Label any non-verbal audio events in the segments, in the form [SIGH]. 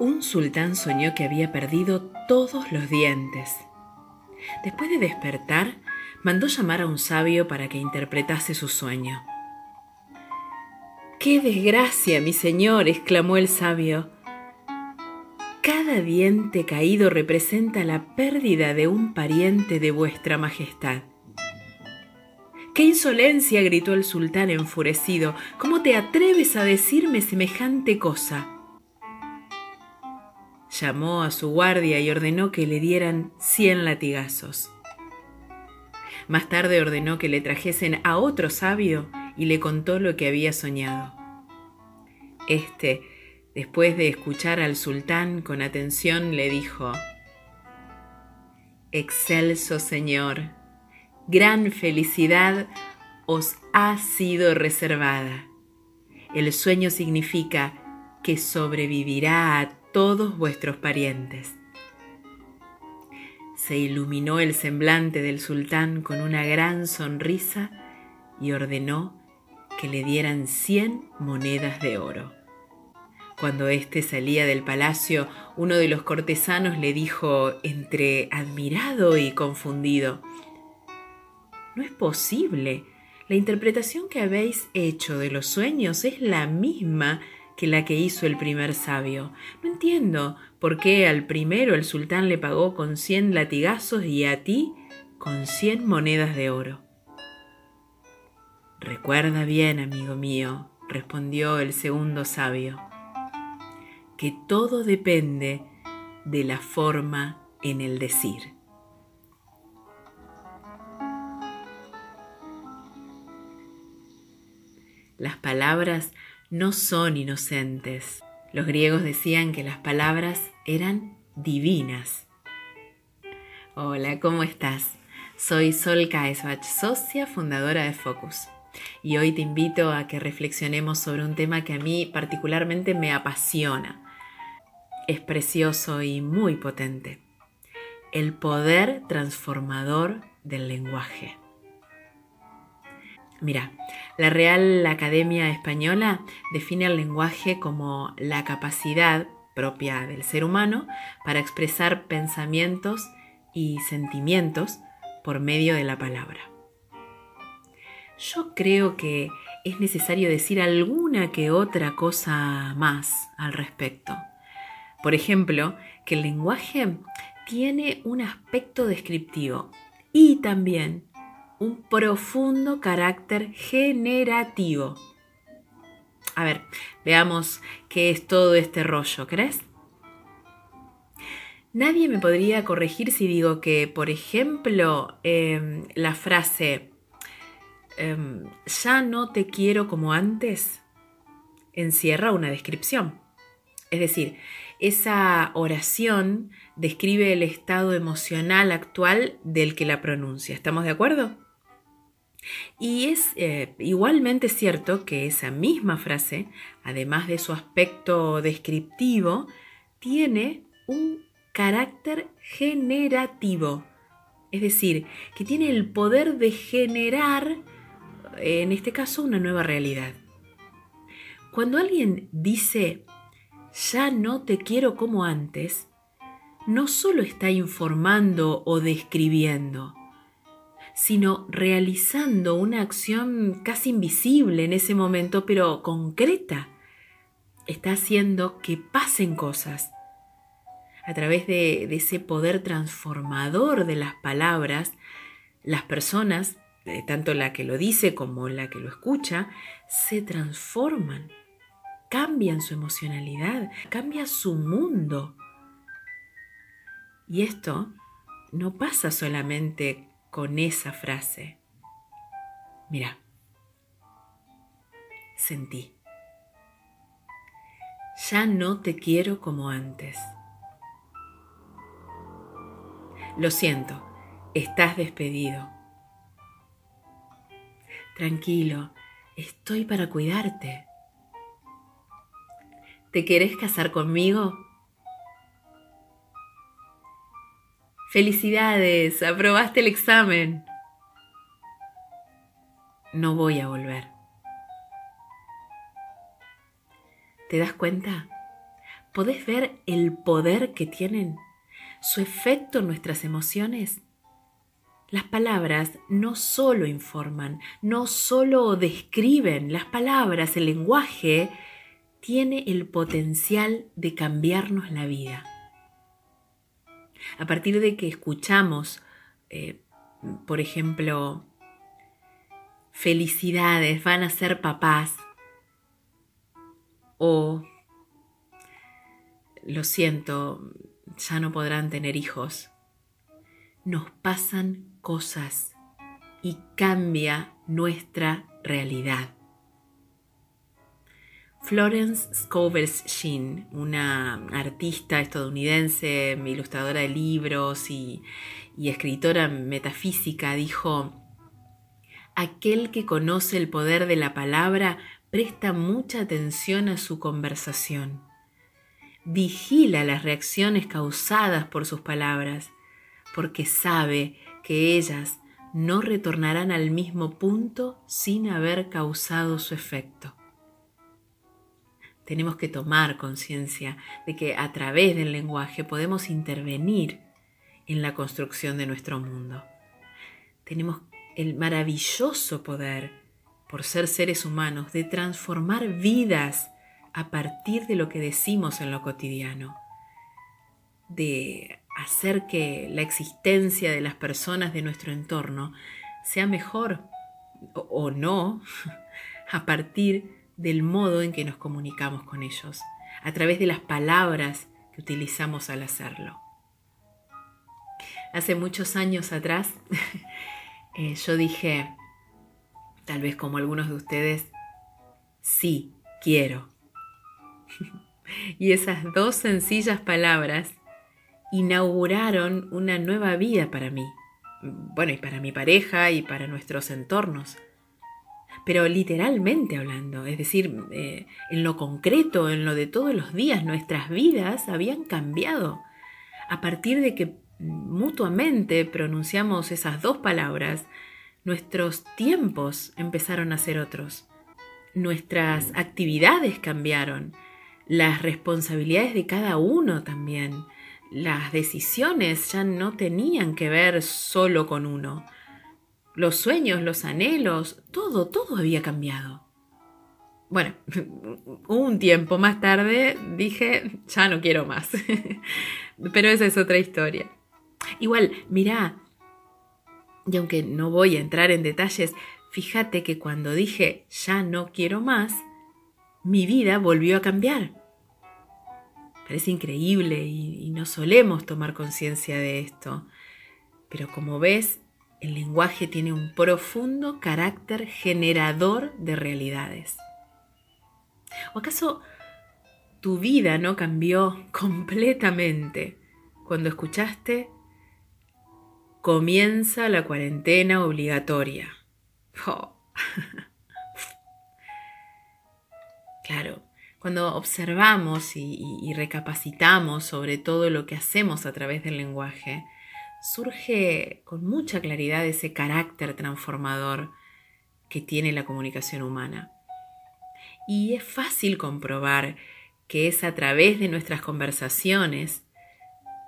Un sultán soñó que había perdido todos los dientes. Después de despertar, mandó llamar a un sabio para que interpretase su sueño. ¡Qué desgracia, mi señor! exclamó el sabio. Cada diente caído representa la pérdida de un pariente de vuestra majestad. ¡Qué insolencia! gritó el sultán enfurecido. ¿Cómo te atreves a decirme semejante cosa? Llamó a su guardia y ordenó que le dieran cien latigazos. Más tarde ordenó que le trajesen a otro sabio y le contó lo que había soñado. Este, después de escuchar al sultán con atención, le dijo, Excelso Señor, gran felicidad os ha sido reservada. El sueño significa que sobrevivirá a todos vuestros parientes. Se iluminó el semblante del sultán con una gran sonrisa y ordenó que le dieran cien monedas de oro. Cuando éste salía del palacio, uno de los cortesanos le dijo, entre admirado y confundido, No es posible. La interpretación que habéis hecho de los sueños es la misma que la que hizo el primer sabio. No entiendo por qué al primero el sultán le pagó con cien latigazos y a ti con cien monedas de oro. Recuerda bien, amigo mío, respondió el segundo sabio, que todo depende de la forma en el decir. Las palabras no son inocentes. Los griegos decían que las palabras eran divinas. Hola, ¿cómo estás? Soy Sol Kaesbach, socia fundadora de Focus. Y hoy te invito a que reflexionemos sobre un tema que a mí particularmente me apasiona. Es precioso y muy potente. El poder transformador del lenguaje. Mira, la Real Academia Española define el lenguaje como la capacidad propia del ser humano para expresar pensamientos y sentimientos por medio de la palabra. Yo creo que es necesario decir alguna que otra cosa más al respecto. Por ejemplo, que el lenguaje tiene un aspecto descriptivo y también un profundo carácter generativo. A ver, veamos qué es todo este rollo, ¿crees? Nadie me podría corregir si digo que, por ejemplo, em, la frase em, ya no te quiero como antes encierra una descripción. Es decir, esa oración describe el estado emocional actual del que la pronuncia. ¿Estamos de acuerdo? Y es eh, igualmente cierto que esa misma frase, además de su aspecto descriptivo, tiene un carácter generativo. Es decir, que tiene el poder de generar, en este caso, una nueva realidad. Cuando alguien dice, ya no te quiero como antes, no solo está informando o describiendo, sino realizando una acción casi invisible en ese momento, pero concreta. Está haciendo que pasen cosas. A través de, ese poder transformador de las palabras, las personas, eh, tanto la que lo dice como la que lo escucha, se transforman, cambian su emocionalidad, cambia su mundo. Y esto no pasa solamente con esa frase. Mira, sentí. Ya no te quiero como antes. Lo siento, estás despedido. Tranquilo, estoy para cuidarte. ¿Te querés casar conmigo? Felicidades, aprobaste el examen. No voy a volver. ¿Te das cuenta? ¿Podés ver el poder que tienen? ¿Su efecto en nuestras emociones? Las palabras no solo informan, no solo describen, las palabras, el lenguaje, tiene el potencial de cambiarnos la vida. A partir de que escuchamos, eh, por ejemplo, felicidades, van a ser papás, o lo siento, ya no podrán tener hijos. Nos pasan cosas y cambia nuestra realidad. Florence Scovel Sheen, una artista estadounidense, ilustradora de libros y escritora metafísica, dijo, Aquel que conoce el poder de la palabra presta mucha atención a su conversación. Vigila las reacciones causadas por sus palabras, porque sabe que ellas no retornarán al mismo punto sin haber causado su efecto. Tenemos que tomar conciencia de que a través del lenguaje podemos intervenir en la construcción de nuestro mundo. Tenemos el maravilloso poder, por ser seres humanos, de transformar vidas a partir de lo que decimos en lo cotidiano, de hacer que la existencia de las personas de nuestro entorno sea mejor o, no [LAUGHS] a partir del modo en que nos comunicamos con ellos, a través de las palabras que utilizamos al hacerlo. Hace muchos años atrás [LAUGHS] eh, yo dije, tal vez como algunos de ustedes, sí, quiero. [LAUGHS] y esas dos sencillas palabras inauguraron una nueva vida para mí, bueno, y para mi pareja y para nuestros entornos. Pero literalmente hablando, es decir, eh, en lo concreto, en lo de todos los días, nuestras vidas habían cambiado. A partir de que mutuamente pronunciamos esas dos palabras, nuestros tiempos empezaron a ser otros. Nuestras actividades cambiaron, las responsabilidades de cada uno también las decisiones ya no tenían que ver solo con uno. Los sueños, los anhelos, todo, todo había cambiado. Bueno, [LAUGHS] un tiempo más tarde dije, ya no quiero más. [LAUGHS] Pero esa es otra historia. Igual, mirá, y aunque no voy a entrar en detalles, fíjate que cuando dije, ya no quiero más, mi vida volvió a cambiar. Parece increíble y, no solemos tomar conciencia de esto. Pero como ves, el lenguaje tiene un profundo carácter generador de realidades. ¿O acaso tu vida no cambió [LAUGHS] completamente cuando escuchaste comienza la cuarentena obligatoria? Oh. [LAUGHS] claro, cuando observamos y, recapacitamos sobre todo lo que hacemos a través del lenguaje, surge con mucha claridad ese carácter transformador que tiene la comunicación humana. Y es fácil comprobar que es a través de nuestras conversaciones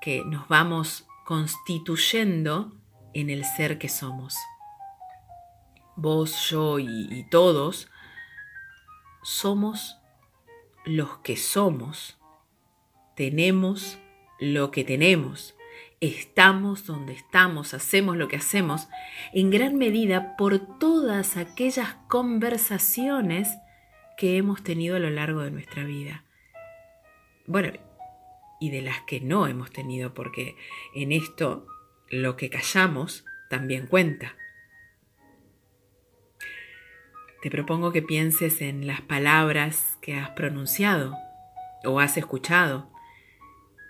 que nos vamos constituyendo en el ser que somos. Vos, yo y, y todos somos los que somos, tenemos lo que tenemos, estamos donde estamos, hacemos lo que hacemos, en gran medida por todas aquellas conversaciones que hemos tenido a lo largo de nuestra vida. Bueno, y de las que no hemos tenido, porque en esto lo que callamos también cuenta. Te propongo que pienses en las palabras que has pronunciado o has escuchado,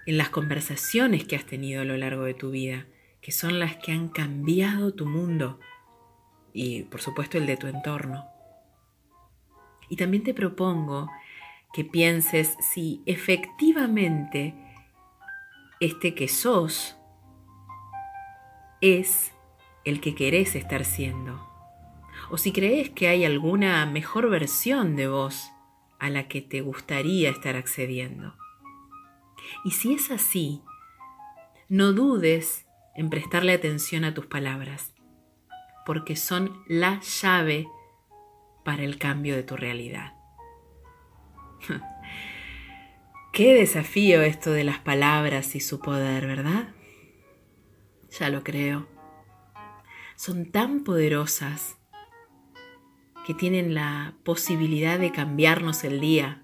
en las conversaciones que has tenido a lo largo de tu vida, que son las que han cambiado tu mundo y por supuesto el de tu entorno. Y también te propongo que pienses si efectivamente este que sos es el que querés estar siendo o si crees que hay alguna mejor versión de vos a la que te gustaría estar accediendo. Y si es así, no dudes en prestarle atención a tus palabras, porque son la llave para el cambio de tu realidad. [LAUGHS] Qué desafío esto de las palabras y su poder, ¿verdad? Ya lo creo. Son tan poderosas que tienen la posibilidad de cambiarnos el día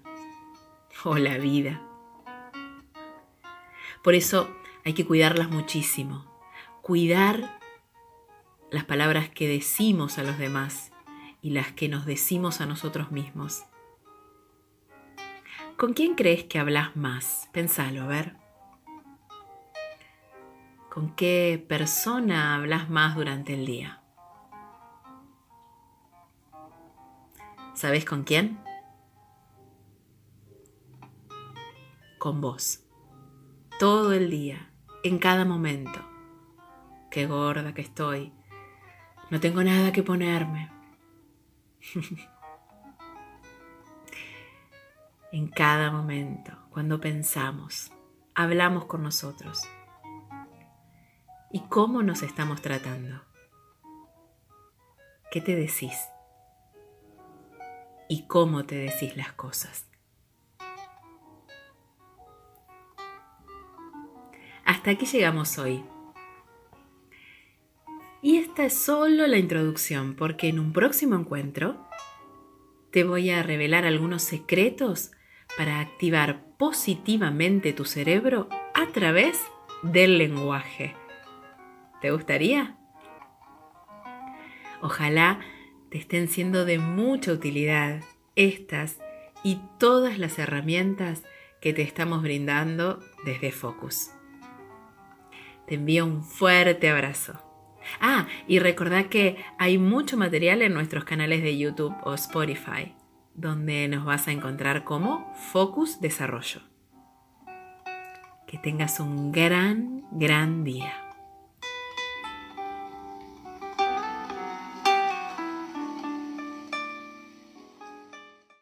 o la vida. Por eso hay que cuidarlas muchísimo. Cuidar las palabras que decimos a los demás y las que nos decimos a nosotros mismos. ¿Con quién crees que hablas más? Pensalo, a ver. ¿Con qué persona hablas más durante el día? ¿Sabes con quién? Con vos. Todo el día, en cada momento. Qué gorda que estoy. No tengo nada que ponerme. [LAUGHS] en cada momento, cuando pensamos, hablamos con nosotros. ¿Y cómo nos estamos tratando? ¿Qué te decís? ¿Y cómo te decís las cosas? Aquí llegamos hoy. Y esta es solo la introducción, porque en un próximo encuentro te voy a revelar algunos secretos para activar positivamente tu cerebro a través del lenguaje. ¿Te gustaría? Ojalá te estén siendo de mucha utilidad estas y todas las herramientas que te estamos brindando desde Focus. Te envío un fuerte abrazo. Ah, y recordad que hay mucho material en nuestros canales de YouTube o Spotify, donde nos vas a encontrar como Focus Desarrollo. Que tengas un gran, gran día.